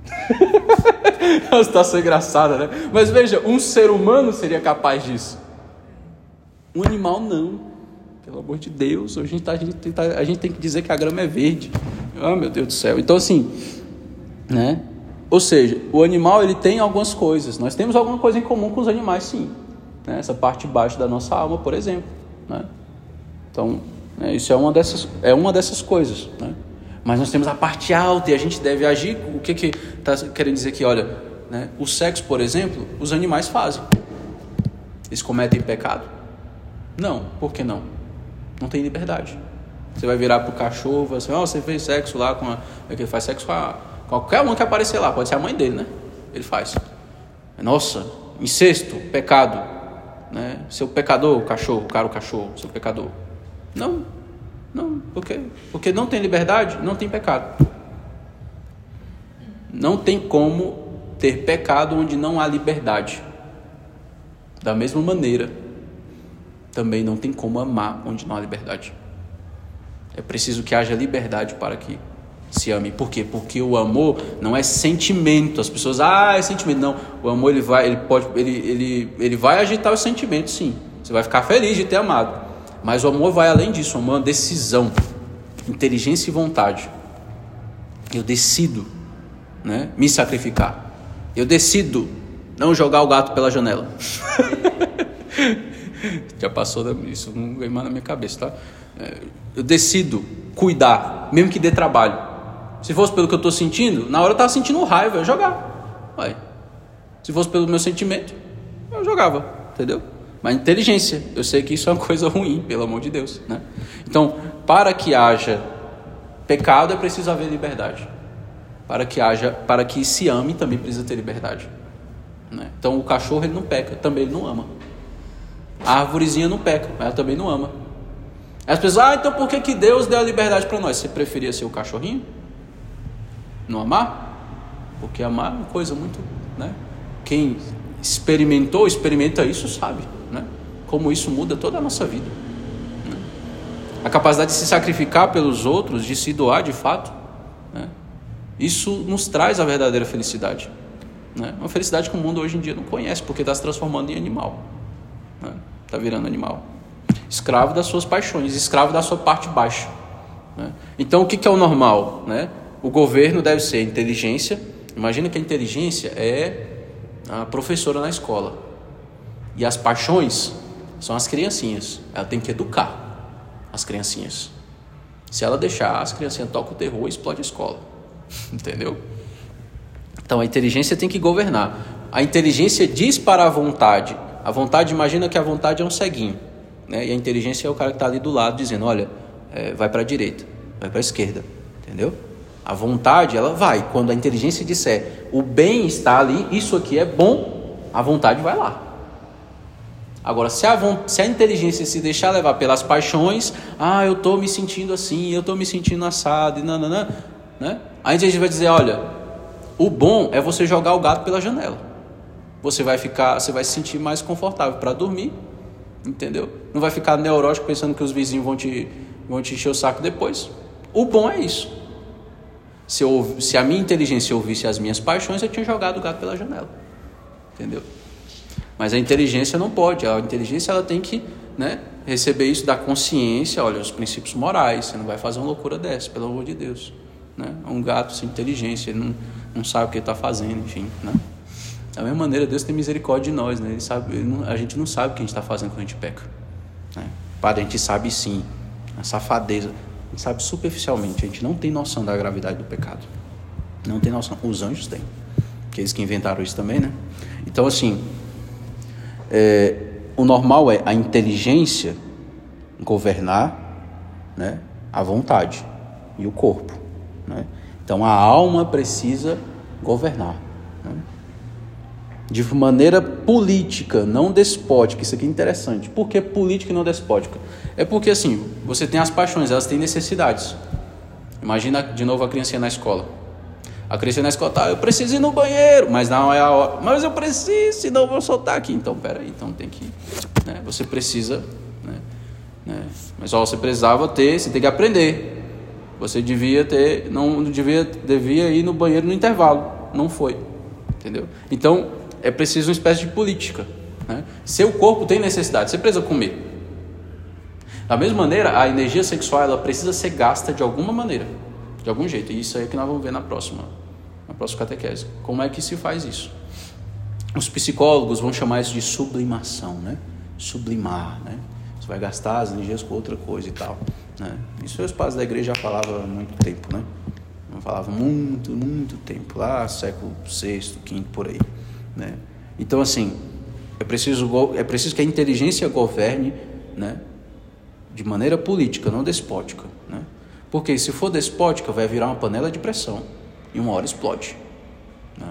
Ela está sendo engraçada, né? Mas veja, um ser humano seria capaz disso. Um animal não. Pelo amor de Deus, a gente, tá, a, gente tá, a gente tem que dizer que a grama é verde. Oh, meu Deus do céu. Então, assim, né? Ou seja, o animal ele tem algumas coisas. Nós temos alguma coisa em comum com os animais, sim. Né? Essa parte de baixo da nossa alma, por exemplo. Né? Então, né, isso é uma dessas, é uma dessas coisas. Né? Mas nós temos a parte alta e a gente deve agir. O que que está querendo dizer aqui? Olha, né, o sexo, por exemplo, os animais fazem. Eles cometem pecado? Não. Por que não? Não tem liberdade. Você vai virar para o cachorro assim: oh, você fez sexo lá com a. É que faz sexo com a. Qualquer um que aparecer lá, pode ser a mãe dele, né? Ele faz. Nossa, incesto, pecado né? Seu pecador, cachorro, o cara, o cachorro, seu pecador. Não, não, por quê? Porque não tem liberdade, não tem pecado. Não tem como ter pecado onde não há liberdade. Da mesma maneira, também não tem como amar onde não há liberdade. É preciso que haja liberdade para que se ame. Por quê? Porque o amor não é sentimento. As pessoas, ah, é sentimento. Não, o amor ele vai, ele pode, ele, ele, ele vai agitar os sentimentos, sim. Você vai ficar feliz de ter amado. Mas o amor vai além disso. O amor é uma decisão, inteligência e vontade. Eu decido, né, me sacrificar. Eu decido não jogar o gato pela janela. Já passou isso, não veio mais na minha cabeça, tá? É, eu decido cuidar, mesmo que dê trabalho. Se fosse pelo que eu estou sentindo, na hora eu estava sentindo raiva, eu jogava. Ué. Se fosse pelo meu sentimento, eu jogava, entendeu? Mas inteligência, eu sei que isso é uma coisa ruim, pelo amor de Deus. Né? Então, para que haja pecado, é preciso haver liberdade. Para que haja, para que se ame, também precisa ter liberdade. Né? Então, o cachorro ele não peca, também ele não ama. A árvorezinha não peca, mas ela também não ama. As pessoas, ah, então por que, que Deus deu a liberdade para nós? Você preferia ser o cachorrinho? Não amar? Porque amar é uma coisa muito, né? Quem experimentou, experimenta isso, sabe, né? Como isso muda toda a nossa vida. Né? A capacidade de se sacrificar pelos outros, de se doar de fato, né? Isso nos traz a verdadeira felicidade. Né? Uma felicidade que o mundo hoje em dia não conhece, porque está se transformando em animal. Está né? Tá virando animal. Escravo das suas paixões, escravo da sua parte baixa. Né? Então, o que, que é o normal? Né? O governo deve ser inteligência. Imagina que a inteligência é a professora na escola. E as paixões são as criancinhas. Ela tem que educar as criancinhas. Se ela deixar, as criancinhas tocam o terror e explode a escola. Entendeu? Então a inteligência tem que governar. A inteligência diz para a vontade. A vontade, imagina que a vontade é um ceguinho. Né? E a inteligência é o cara que está ali do lado dizendo: olha, é, vai para a direita, vai para a esquerda. Entendeu? A vontade, ela vai. Quando a inteligência disser o bem está ali, isso aqui é bom, a vontade vai lá. Agora, se a, se a inteligência se deixar levar pelas paixões, ah, eu estou me sentindo assim, eu estou me sentindo assado, e nananã, né? Aí a gente vai dizer, olha, o bom é você jogar o gato pela janela. Você vai ficar, você vai se sentir mais confortável para dormir, entendeu? Não vai ficar neurótico pensando que os vizinhos vão te, vão te encher o saco depois. O bom é isso. Se, eu, se a minha inteligência ouvisse as minhas paixões, eu tinha jogado o gato pela janela, entendeu? Mas a inteligência não pode. A inteligência ela tem que né, receber isso da consciência, olha, os princípios morais. Você não vai fazer uma loucura dessa, pelo amor de Deus. Né? Um gato sem inteligência, ele não, não sabe o que ele está fazendo, enfim. Né? Da mesma maneira, Deus tem misericórdia de nós. Né? Ele sabe, ele não, a gente não sabe o que a gente está fazendo quando a gente peca. Né? Padre, a gente sabe sim. A safadeza. Sabe superficialmente. A gente não tem noção da gravidade do pecado. Não tem noção. Os anjos têm. Aqueles que inventaram isso também, né? Então, assim, é, o normal é a inteligência governar né, a vontade e o corpo. Né? Então a alma precisa governar. Né? De maneira política, não despótica. Isso aqui é interessante. Por que política e não despótica? É porque assim, você tem as paixões, elas têm necessidades. Imagina de novo a criança na escola. A criança na escola, tá, eu preciso ir no banheiro, mas não é a hora. Mas eu preciso, senão eu vou soltar aqui. Então, peraí, então tem que. Né, você precisa. Né, né, mas ó, você precisava ter, você tem que aprender. Você devia ter, não devia, devia ir no banheiro no intervalo. Não foi. Entendeu? Então, é preciso uma espécie de política. Né? Seu corpo tem necessidade, você precisa comer. Da mesma maneira, a energia sexual ela precisa ser gasta de alguma maneira de algum jeito. E isso aí é que nós vamos ver na próxima, na próxima catequese. Como é que se faz isso? Os psicólogos vão chamar isso de sublimação, né? Sublimar, né? Você vai gastar as energias com outra coisa e tal, né? Isso os padres da igreja já falavam há muito tempo, né? Não falava muito, muito tempo, lá século VI, V, por aí, né? Então, assim, é preciso, é preciso que a inteligência governe, né? De maneira política, não despótica, né? Porque se for despótica, vai virar uma panela de pressão e uma hora explode. Né?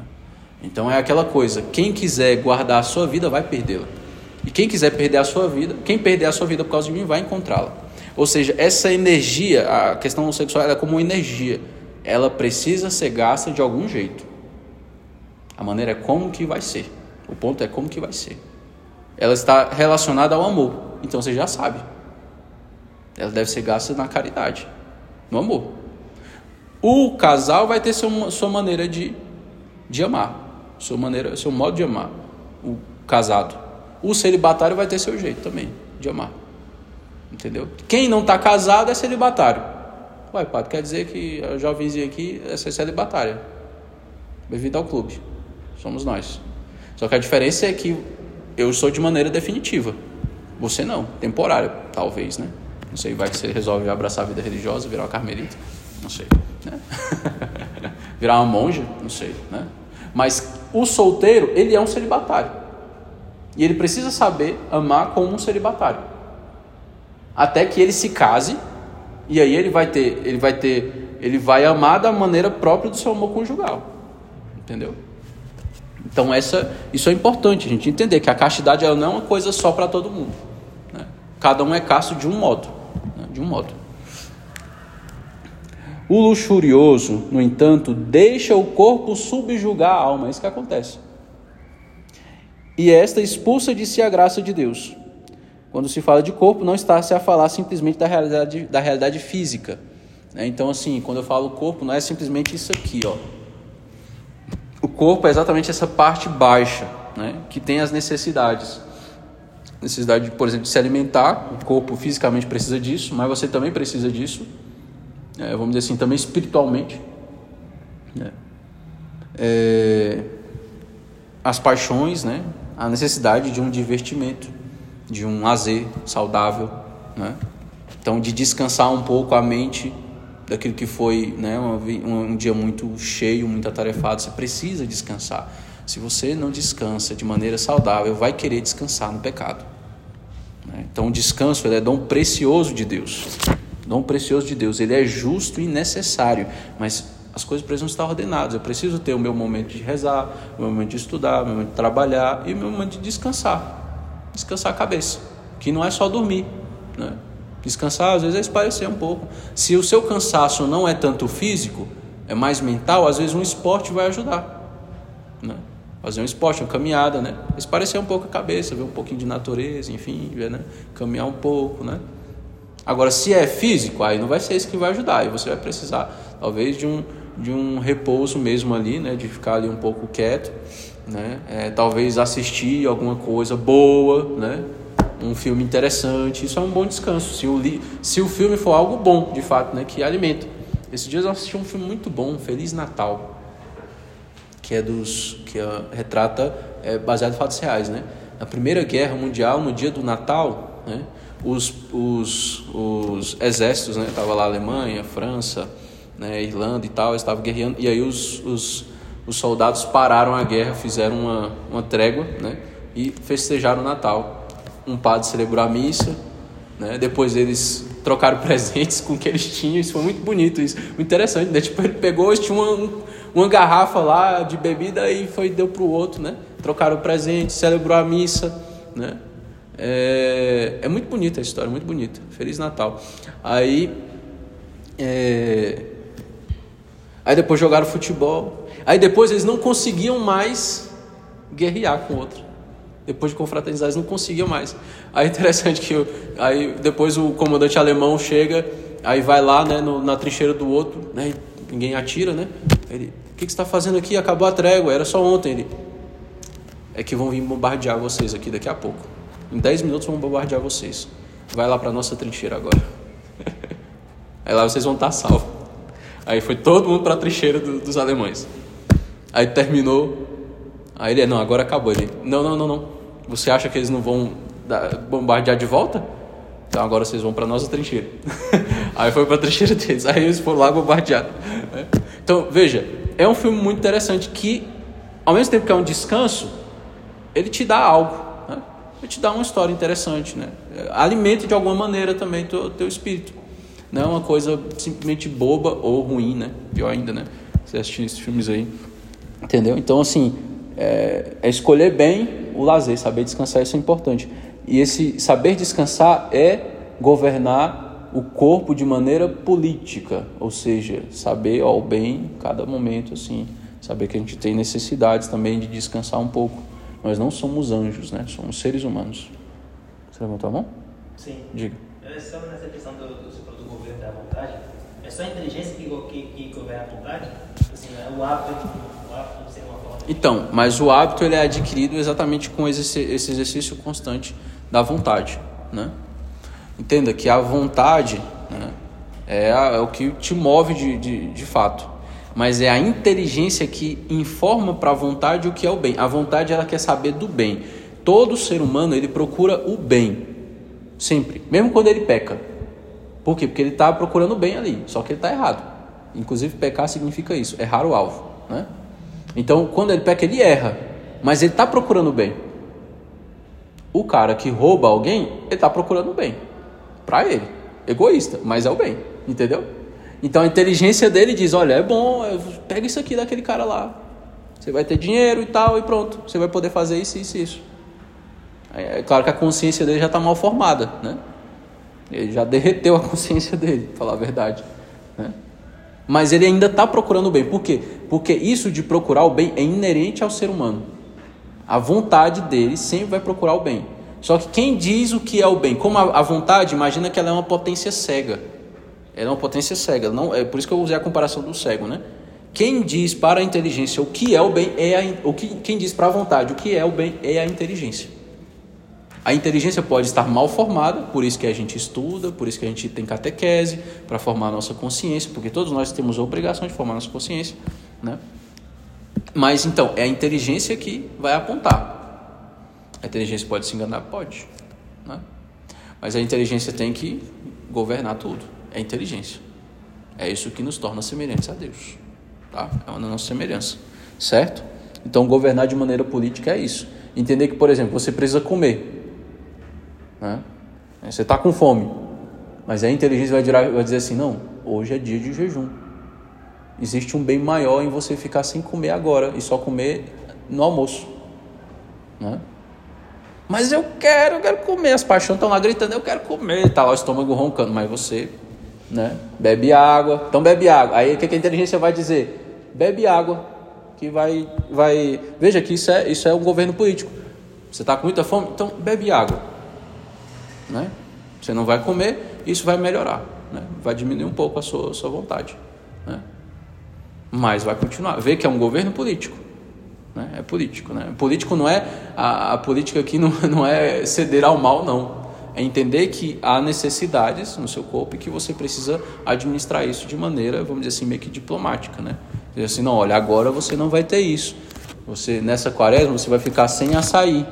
Então é aquela coisa: quem quiser guardar a sua vida vai perdê-la. E quem quiser perder a sua vida, quem perder a sua vida por causa de mim vai encontrá-la. Ou seja, essa energia, a questão sexual é como energia. Ela precisa ser gasta de algum jeito. A maneira é como que vai ser. O ponto é como que vai ser. Ela está relacionada ao amor. Então você já sabe. Ela deve ser gasta na caridade no amor. O casal vai ter seu, sua maneira de, de amar, sua maneira, seu modo de amar. O casado. O celibatário vai ter seu jeito também de amar. Entendeu? Quem não está casado é celibatário. Ué, padre, quer dizer que a jovenzinha aqui é celibatária. Bem-vindo ao clube. Somos nós. Só que a diferença é que eu sou de maneira definitiva. Você não, temporária, talvez, né? Não sei, vai que você resolve abraçar a vida religiosa, virar uma carmelita. Não sei. Né? virar uma monja. Não sei. Né? Mas o solteiro, ele é um celibatário. E ele precisa saber amar como um celibatário. Até que ele se case. E aí ele vai ter, ele vai ter, ele vai amar da maneira própria do seu amor conjugal. Entendeu? Então essa, isso é importante a gente entender que a castidade ela não é uma coisa só para todo mundo. Né? Cada um é casto de um modo de um modo. O luxurioso, no entanto, deixa o corpo subjugar a alma, é isso que acontece. E esta expulsa de si a graça de Deus. Quando se fala de corpo, não está se a falar simplesmente da realidade, da realidade física. Né? Então, assim, quando eu falo corpo, não é simplesmente isso aqui, ó. O corpo é exatamente essa parte baixa, né? que tem as necessidades necessidade, por exemplo, de se alimentar, o corpo fisicamente precisa disso, mas você também precisa disso, é, vamos dizer assim, também espiritualmente. Né? É, as paixões, né? a necessidade de um divertimento, de um lazer saudável, né? então de descansar um pouco a mente daquilo que foi né, um, um dia muito cheio, muito atarefado, você precisa descansar. Se você não descansa de maneira saudável, vai querer descansar no pecado. Né? Então, o descanso é dom precioso de Deus. Dom precioso de Deus. Ele é justo e necessário, mas as coisas precisam estar ordenadas. Eu preciso ter o meu momento de rezar, o meu momento de estudar, o meu momento de trabalhar e o meu momento de descansar. Descansar a cabeça, que não é só dormir, né? Descansar às vezes é esparecer um pouco. Se o seu cansaço não é tanto físico, é mais mental, às vezes um esporte vai ajudar. Né? Fazer um esporte, uma caminhada, né? Esparecer um pouco a cabeça, ver um pouquinho de natureza, enfim, ver, né? caminhar um pouco, né? Agora, se é físico, aí não vai ser isso que vai ajudar. Aí você vai precisar, talvez, de um, de um repouso mesmo ali, né? De ficar ali um pouco quieto, né? É, talvez assistir alguma coisa boa, né? Um filme interessante. Isso é um bom descanso. Se o, li... se o filme for algo bom, de fato, né? Que alimenta. Esses dias eu assisti um filme muito bom, Feliz Natal, que é dos que é, retrata é, baseado em fatos reais, né? Na Primeira Guerra Mundial, no dia do Natal, né? Os, os, os exércitos, né? Tava lá Alemanha, França, né, Irlanda e tal, estavam guerreando, e aí os, os, os soldados pararam a guerra, fizeram uma, uma trégua né, e festejaram o Natal. Um padre celebrou a missa, né, depois eles trocaram presentes com o que eles tinham, isso foi muito bonito, isso, muito interessante, né? Tipo, ele pegou, tinha uma, uma garrafa lá de bebida e foi deu para o outro, né? Trocaram o presente, celebrou a missa, né? É, é muito bonita a história, muito bonita. Feliz Natal. Aí é, Aí depois jogaram futebol. Aí depois eles não conseguiam mais guerrear com o outro. Depois de confraternizar, eles não conseguiam mais. Aí é interessante que eu, aí depois o comandante alemão chega, aí vai lá né, no, na trincheira do outro, né, ninguém atira, né? Ele, o que, você está fazendo aqui? Acabou a trégua, era só ontem. Ele, é que vão vir bombardear vocês aqui daqui a pouco. Em 10 minutos vão bombardear vocês. Vai lá para nossa trincheira agora. aí lá vocês vão estar salvos. Aí foi todo mundo para a trincheira do, dos alemães. Aí terminou. Aí ele, não, agora acabou. Ele, não, não, não, não. Você acha que eles não vão dar, bombardear de volta? Então agora vocês vão para nossa trincheira. aí foi para a trincheira deles. Aí eles foram lá bombardear. Então veja, é um filme muito interessante que, ao mesmo tempo que é um descanso, ele te dá algo. Né? Ele te dá uma história interessante, né? Alimenta de alguma maneira também teu, teu espírito. Não é uma coisa simplesmente boba ou ruim, né? Pior ainda, né? Você assistir esses filmes aí. Entendeu? Então, assim, é, é escolher bem o lazer, saber descansar, isso é importante. E esse saber descansar é governar o corpo de maneira política, ou seja, saber ao bem cada momento, assim, saber que a gente tem necessidades também de descansar um pouco. Nós não somos anjos, né? Somos seres humanos. Você levantou a mão? Sim. Diga. É só nessa questão do, do governo da vontade? É só a inteligência que, que, que governa a vontade? Assim, é o hábito, o hábito ser uma forma. Então, mas o hábito ele é adquirido exatamente com esse, esse exercício constante da vontade, né? Entenda que a vontade né, é, a, é o que te move de, de, de fato mas é a inteligência que informa para a vontade o que é o bem. A vontade ela quer saber do bem. Todo ser humano ele procura o bem, sempre, mesmo quando ele peca. Por quê? Porque ele está procurando bem ali, só que ele está errado. Inclusive, pecar significa isso, errar o alvo. Né? Então, quando ele peca, ele erra, mas ele está procurando bem. O cara que rouba alguém, ele está procurando bem. Para ele. Egoísta, mas é o bem. Entendeu? Então a inteligência dele diz: olha, é bom, pega isso aqui daquele cara lá. Você vai ter dinheiro e tal, e pronto. Você vai poder fazer isso, isso, isso. É claro que a consciência dele já está mal formada, né? Ele já derreteu a consciência dele, falar a verdade. Né? Mas ele ainda está procurando o bem. Por quê? Porque isso de procurar o bem é inerente ao ser humano. A vontade dele sempre vai procurar o bem. Só que quem diz o que é o bem? Como a, vontade, imagina que ela é uma potência cega. Ela é uma potência cega. Não, é por isso que eu usei a comparação do cego, né? Quem diz para a inteligência o que é o bem é a, o que, quem diz para a vontade o que é o bem é a inteligência. A inteligência pode estar mal formada, por isso que a gente estuda, por isso que a gente tem catequese, para formar a nossa consciência, porque todos nós temos a obrigação de formar a nossa consciência. Né? Mas então, é a inteligência que vai apontar. A inteligência pode se enganar? Pode. Né? Mas a inteligência tem que governar tudo. É inteligência. É isso que nos torna semelhantes a Deus. Tá? É uma nossa semelhança. Certo? Então, governar de maneira política é isso. Entender que, por exemplo, você precisa comer. Né? Você está com fome, mas a inteligência vai, vai dizer assim: não, hoje é dia de jejum. Existe um bem maior em você ficar sem comer agora e só comer no almoço. Né? Mas eu quero, eu quero comer. As paixões estão lá gritando, eu quero comer. Está lá o estômago roncando, mas você né, bebe água. Então bebe água. Aí o que a inteligência vai dizer? Bebe água, que vai, vai. Veja que isso é, isso é um governo político. Você está com muita fome, então bebe água. Né? Você não vai comer, isso vai melhorar. Né? Vai diminuir um pouco a sua, a sua vontade. Né? Mas vai continuar. Vê que é um governo político. Né? É político. Né? Político não é. A, a política aqui não, não é ceder ao mal, não. É entender que há necessidades no seu corpo e que você precisa administrar isso de maneira, vamos dizer assim, meio que diplomática. Né? Dizer assim, não, olha, agora você não vai ter isso. Você, nessa quaresma, você vai ficar sem açaí.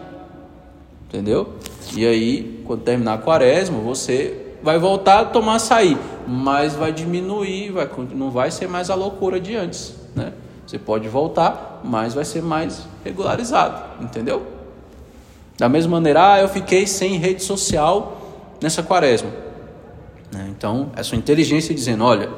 Entendeu? E aí, quando terminar a quaresma, você vai voltar a tomar açaí, mas vai diminuir, vai, não vai ser mais a loucura de antes, né? Você pode voltar, mas vai ser mais regularizado, entendeu? Da mesma maneira, ah, eu fiquei sem rede social nessa quaresma. Né? Então, é sua inteligência dizendo: olha,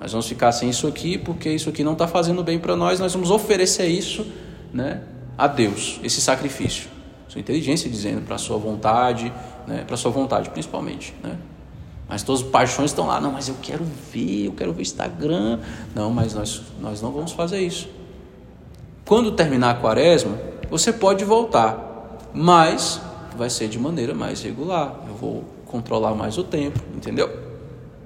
nós vamos ficar sem isso aqui porque isso aqui não está fazendo bem para nós, nós vamos oferecer isso né, a Deus, esse sacrifício. Sua inteligência dizendo para a sua vontade, né, para a sua vontade principalmente. Né? Mas todas as paixões estão lá. Não, mas eu quero ver, eu quero ver Instagram. Não, mas nós, nós não vamos fazer isso. Quando terminar a quaresma, você pode voltar, mas vai ser de maneira mais regular. Eu vou controlar mais o tempo, entendeu?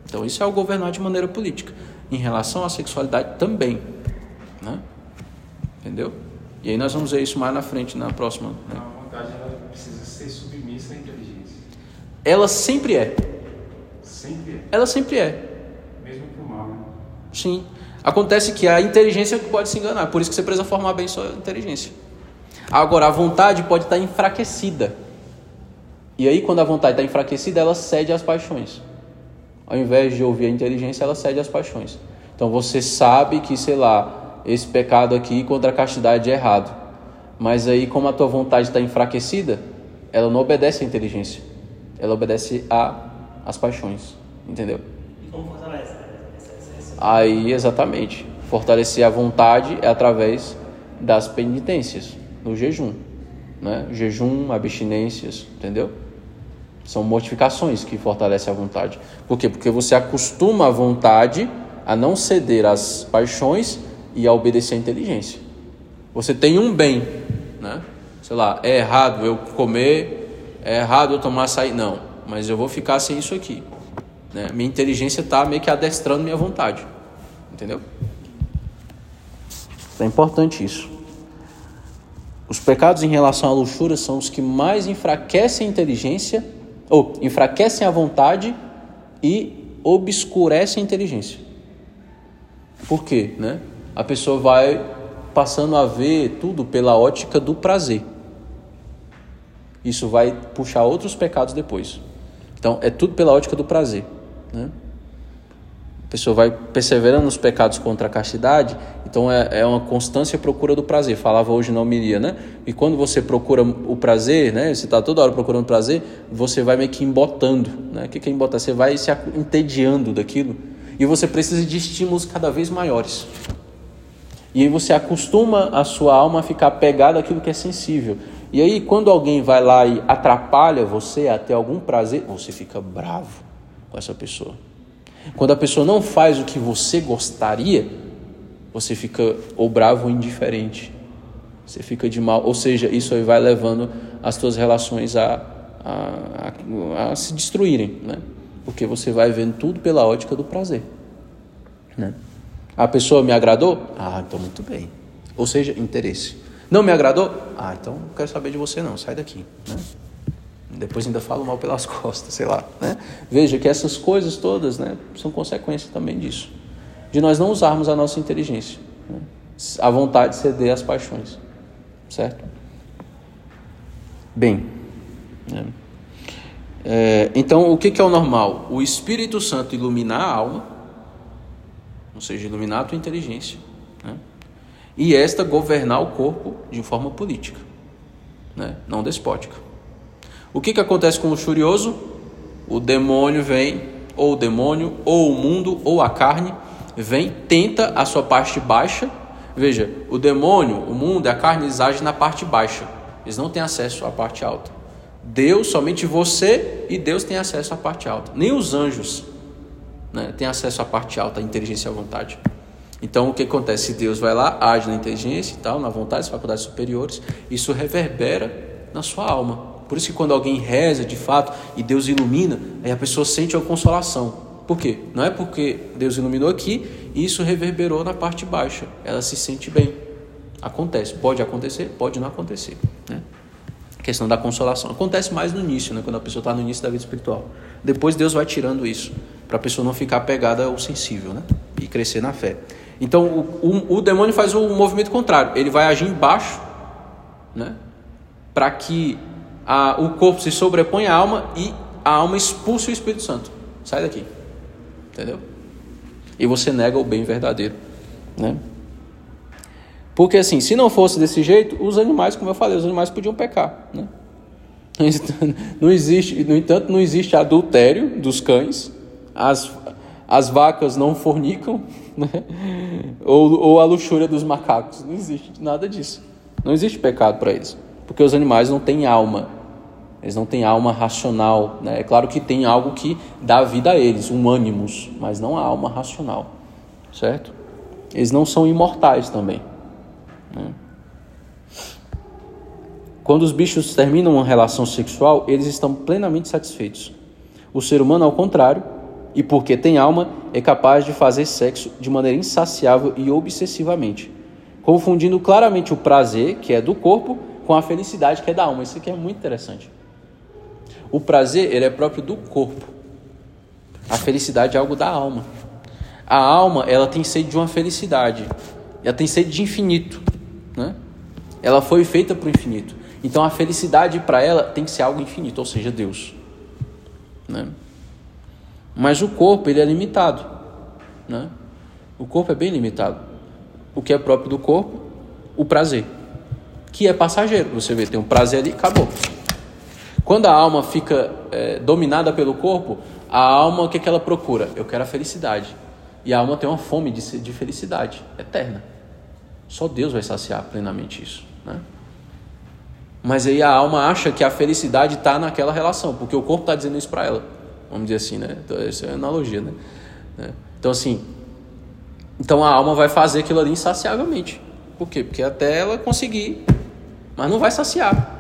Então isso é o governar de maneira política. Em relação à sexualidade também, né? Entendeu? E aí nós vamos ver isso mais na frente, na próxima. Né? A vontade ela precisa ser submissa à inteligência. Ela sempre é. É. Ela sempre é. Mesmo pro mal, né? Sim. Acontece que a inteligência pode se enganar, por isso que você precisa formar bem sua inteligência. Agora, a vontade pode estar enfraquecida. E aí, quando a vontade está enfraquecida, ela cede às paixões. Ao invés de ouvir a inteligência, ela cede às paixões. Então você sabe que, sei lá, esse pecado aqui contra a castidade é errado. Mas aí, como a tua vontade está enfraquecida, ela não obedece à inteligência. Ela obedece a as paixões, entendeu? E como fortalece? Essa... Aí, exatamente, fortalecer a vontade é através das penitências, no jejum, né? Jejum, abstinências, entendeu? São mortificações que fortalecem a vontade. Por quê? Porque você acostuma a vontade a não ceder às paixões e a obedecer à inteligência. Você tem um bem, né? Sei lá, é errado eu comer, é errado eu tomar açaí. Não mas eu vou ficar sem isso aqui. Né? Minha inteligência está meio que adestrando minha vontade. Entendeu? É importante isso. Os pecados em relação à luxúria são os que mais enfraquecem a inteligência, ou enfraquecem a vontade e obscurecem a inteligência. Por quê? Né? A pessoa vai passando a ver tudo pela ótica do prazer. Isso vai puxar outros pecados depois. Então, é tudo pela ótica do prazer. Né? A pessoa vai perseverando nos pecados contra a castidade, então é, é uma constância procura do prazer. Falava hoje na homilia, né? E quando você procura o prazer, né? Você está toda hora procurando prazer, você vai meio que embotando. Né? O que é embotar? Você vai se entediando daquilo e você precisa de estímulos cada vez maiores. E aí você acostuma a sua alma a ficar pegada àquilo que é sensível. E aí, quando alguém vai lá e atrapalha você a ter algum prazer, você fica bravo com essa pessoa. Quando a pessoa não faz o que você gostaria, você fica ou bravo ou indiferente. Você fica de mal. Ou seja, isso aí vai levando as suas relações a, a, a, a se destruírem, né? Porque você vai vendo tudo pela ótica do prazer. Né? A pessoa me agradou? Ah, então muito bem. Ou seja, interesse. Não me agradou? Ah, então não quero saber de você não, sai daqui. Né? Depois ainda falo mal pelas costas, sei lá. Né? Veja que essas coisas todas né, são consequências também disso. De nós não usarmos a nossa inteligência. Né? A vontade de ceder às paixões. Certo? Bem. Né? É, então, o que, que é o normal? O Espírito Santo iluminar a alma, ou seja, iluminar a tua inteligência e esta governar o corpo de forma política, né? não despótica. O que, que acontece com o luxurioso? O demônio vem, ou o demônio, ou o mundo, ou a carne, vem, tenta a sua parte baixa. Veja, o demônio, o mundo, a carne, eles agem na parte baixa. Eles não têm acesso à parte alta. Deus, somente você e Deus tem acesso à parte alta. Nem os anjos né, têm acesso à parte alta, à inteligência e à vontade. Então, o que acontece? Deus vai lá, age na inteligência e tal, na vontade, nas faculdades superiores, isso reverbera na sua alma. Por isso que quando alguém reza de fato e Deus ilumina, aí a pessoa sente uma consolação. Por quê? Não é porque Deus iluminou aqui e isso reverberou na parte baixa. Ela se sente bem. Acontece. Pode acontecer, pode não acontecer. Né? A questão da consolação. Acontece mais no início, né? quando a pessoa está no início da vida espiritual. Depois Deus vai tirando isso, para a pessoa não ficar pegada ao sensível né? e crescer na fé. Então o, o, o demônio faz o movimento contrário. Ele vai agir embaixo, né? para que a, o corpo se sobrepõe à alma e a alma expulse o Espírito Santo. Sai daqui. Entendeu? E você nega o bem verdadeiro. Né? Porque assim, se não fosse desse jeito, os animais, como eu falei, os animais podiam pecar. Né? Não existe, no entanto, não existe adultério dos cães, as, as vacas não fornicam, né? ou, ou a luxúria dos macacos. Não existe nada disso. Não existe pecado para eles. Porque os animais não têm alma. Eles não têm alma racional. Né? É claro que tem algo que dá vida a eles, um ânimos, mas não a alma racional. Certo? Eles não são imortais também. Né? Quando os bichos terminam uma relação sexual, eles estão plenamente satisfeitos. O ser humano, ao contrário, e porque tem alma, é capaz de fazer sexo de maneira insaciável e obsessivamente, confundindo claramente o prazer, que é do corpo, com a felicidade que é da alma. Isso aqui é muito interessante. O prazer, ele é próprio do corpo. A felicidade é algo da alma. A alma, ela tem sede de uma felicidade. Ela tem sede de infinito, né? Ela foi feita para o infinito. Então a felicidade para ela tem que ser algo infinito, ou seja, Deus, né? Mas o corpo, ele é limitado, né? O corpo é bem limitado. O que é próprio do corpo? O prazer que é passageiro. Você vê, tem um prazer ali, acabou. Quando a alma fica é, dominada pelo corpo, a alma, o que, é que ela procura? Eu quero a felicidade. E a alma tem uma fome de, de felicidade eterna. Só Deus vai saciar plenamente isso. Né? Mas aí a alma acha que a felicidade está naquela relação, porque o corpo está dizendo isso para ela. Vamos dizer assim, né? Então, essa é analogia, né? Então, assim, então a alma vai fazer aquilo ali insaciavelmente. Por quê? Porque até ela conseguir mas não vai saciar.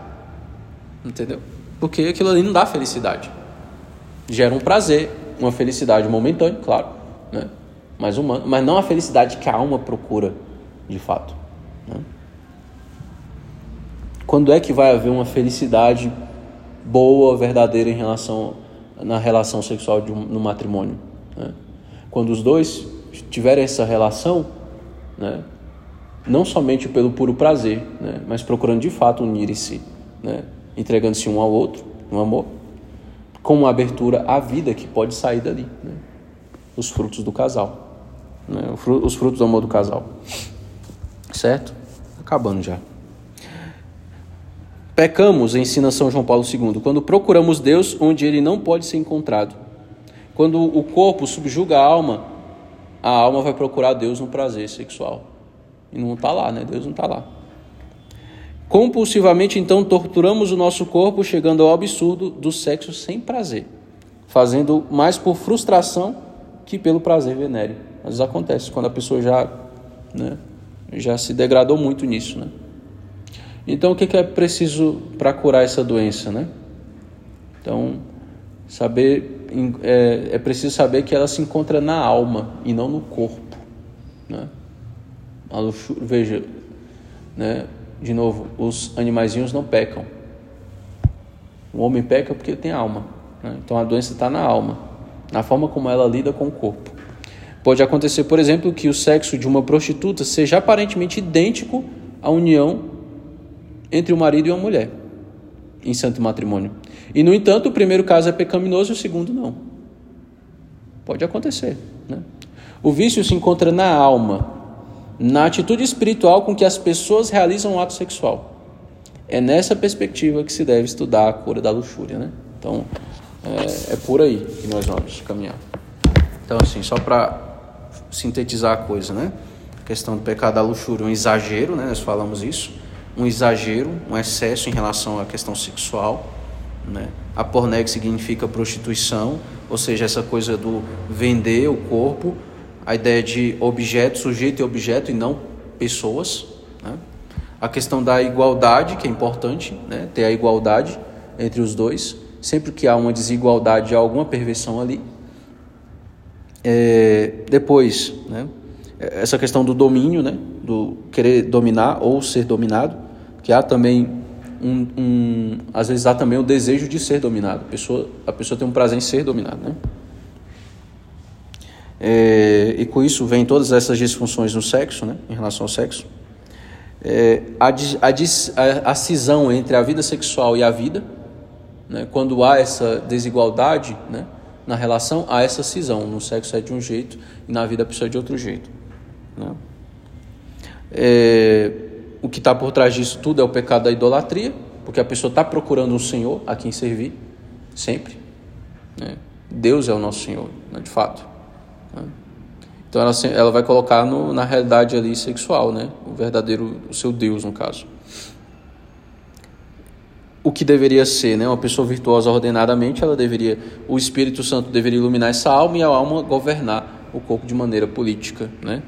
Entendeu? Porque aquilo ali não dá felicidade. Gera um prazer, uma felicidade momentânea, claro, né? mas, humano, mas não a felicidade que a alma procura de fato. Né? Quando é que vai haver uma felicidade boa, verdadeira em relação na relação sexual de um, no matrimônio? Né? Quando os dois tiverem essa relação, né? Não somente pelo puro prazer, né, mas procurando de fato unir-se, né, entregando-se um ao outro, no amor, com uma abertura à vida que pode sair dali, né, os frutos do casal, né, os frutos do amor do casal, certo? Acabando já. Pecamos, ensina São João Paulo II, quando procuramos Deus onde ele não pode ser encontrado. Quando o corpo subjuga a alma, a alma vai procurar Deus no prazer sexual. E não está lá, né? Deus não está lá. Compulsivamente, então, torturamos o nosso corpo, chegando ao absurdo do sexo sem prazer, fazendo mais por frustração que pelo prazer venéreo. Vezes acontece quando a pessoa já, né, já se degradou muito nisso, né? Então, o que é preciso para curar essa doença, né? Então, saber é, é preciso saber que ela se encontra na alma e não no corpo, né? A luxúria, veja, né, de novo, os animaizinhos não pecam. O homem peca porque tem alma. Né? Então a doença está na alma, na forma como ela lida com o corpo. Pode acontecer, por exemplo, que o sexo de uma prostituta seja aparentemente idêntico à união entre o marido e uma mulher em santo matrimônio. E, no entanto, o primeiro caso é pecaminoso e o segundo não. Pode acontecer. Né? O vício se encontra na alma, na atitude espiritual com que as pessoas realizam o ato sexual. É nessa perspectiva que se deve estudar a cura da luxúria, né? Então, é, é por aí que nós vamos caminhar. Então, assim, só para sintetizar a coisa, né? A questão do pecado da luxúria, um exagero, né? Nós falamos isso, um exagero, um excesso em relação à questão sexual, né? A porneg significa prostituição, ou seja, essa coisa do vender o corpo, a ideia de objeto, sujeito e objeto e não pessoas, né? A questão da igualdade, que é importante, né? ter a igualdade entre os dois. Sempre que há uma desigualdade, há alguma perversão ali. É, depois, né? essa questão do domínio, né? do querer dominar ou ser dominado, que há também um, um, às vezes há também o desejo de ser dominado. A pessoa, a pessoa tem um prazer em ser dominado, né? É, e com isso vem todas essas disfunções no sexo, né? Em relação ao sexo é, a, a, a, cisão entre a vida sexual e a vida, né? quando há essa desigualdade né? na relação, há essa cisão. No sexo é de um jeito e na vida a pessoa é de outro jeito. Né? É, o que está por trás disso tudo é o pecado da idolatria, porque a pessoa está procurando um Senhor a quem servir, sempre. Né? Deus é o nosso Senhor, né? de fato. Então ela, ela vai colocar no, na realidade ali sexual, né? O verdadeiro, o seu Deus, no caso. O que deveria ser, né? Uma pessoa virtuosa ordenadamente, ela deveria, o Espírito Santo deveria iluminar essa alma e a alma governar o corpo de maneira política, né?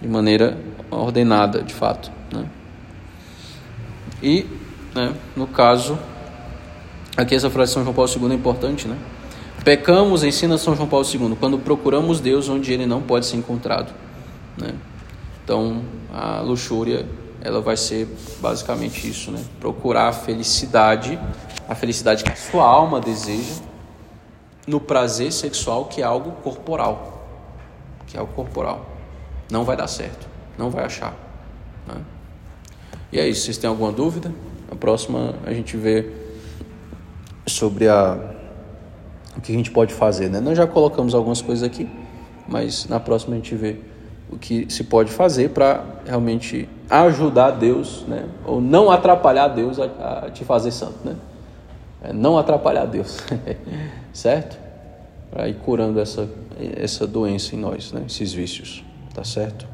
De maneira ordenada, de fato, né? E, né, no caso, aqui essa frase de São João Paulo II é importante, né? Pecamos, ensina São João Paulo II, quando procuramos Deus onde ele não pode ser encontrado. Né? Então, a luxúria ela vai ser basicamente isso, né? Procurar a felicidade, a felicidade que a sua alma deseja no prazer sexual que é algo corporal, que é algo corporal. Não vai dar certo, não vai achar. Né? E é isso. Vocês têm alguma dúvida? A próxima a gente vê sobre a o que a gente pode fazer. Né? Nós já colocamos algumas coisas aqui, mas na próxima a gente vê o que se pode fazer para realmente ajudar Deus, né? ou não atrapalhar Deus a, a te fazer santo. Né? É não atrapalhar Deus, certo? Para ir curando essa, essa doença em nós, né? esses vícios, tá certo?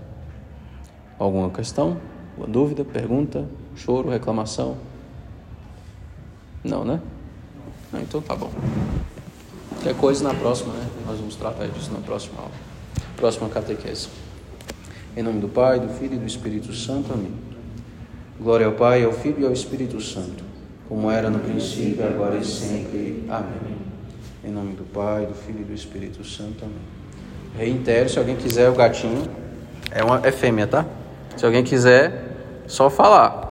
Alguma questão? Alguma dúvida? Pergunta? Choro? Reclamação? Não, né? Não, então tá bom. Qualquer coisa na próxima, né? Nós vamos tratar disso na próxima aula. Próxima catequese. Em nome do Pai, do Filho e do Espírito Santo. Amém. Glória ao Pai, ao Filho e ao Espírito Santo, como era no princípio, agora e sempre. Amém. Em nome do Pai, do Filho e do Espírito Santo. Amém. Reitero, se alguém quiser o gatinho, é uma é fêmea, tá? Se alguém quiser, só falar.